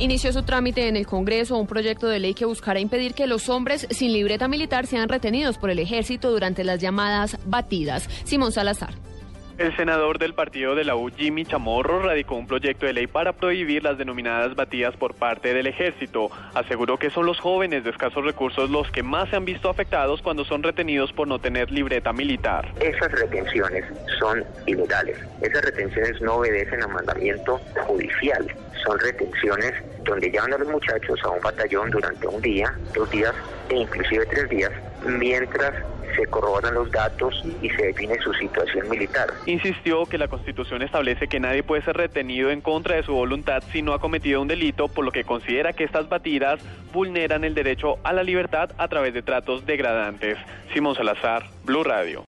Inició su trámite en el Congreso un proyecto de ley que buscará impedir que los hombres sin libreta militar sean retenidos por el ejército durante las llamadas batidas. Simón Salazar. El senador del partido de la U, Jimmy Chamorro, radicó un proyecto de ley para prohibir las denominadas batidas por parte del ejército. Aseguró que son los jóvenes de escasos recursos los que más se han visto afectados cuando son retenidos por no tener libreta militar. Esas retenciones son ilegales. Esas retenciones no obedecen a mandamiento judicial. Son retenciones donde llevan a los muchachos a un batallón durante un día, dos días e inclusive tres días, mientras se corroboran los datos y se define su situación militar. Insistió que la Constitución establece que nadie puede ser retenido en contra de su voluntad si no ha cometido un delito, por lo que considera que estas batidas vulneran el derecho a la libertad a través de tratos degradantes. Simón Salazar, Blue Radio.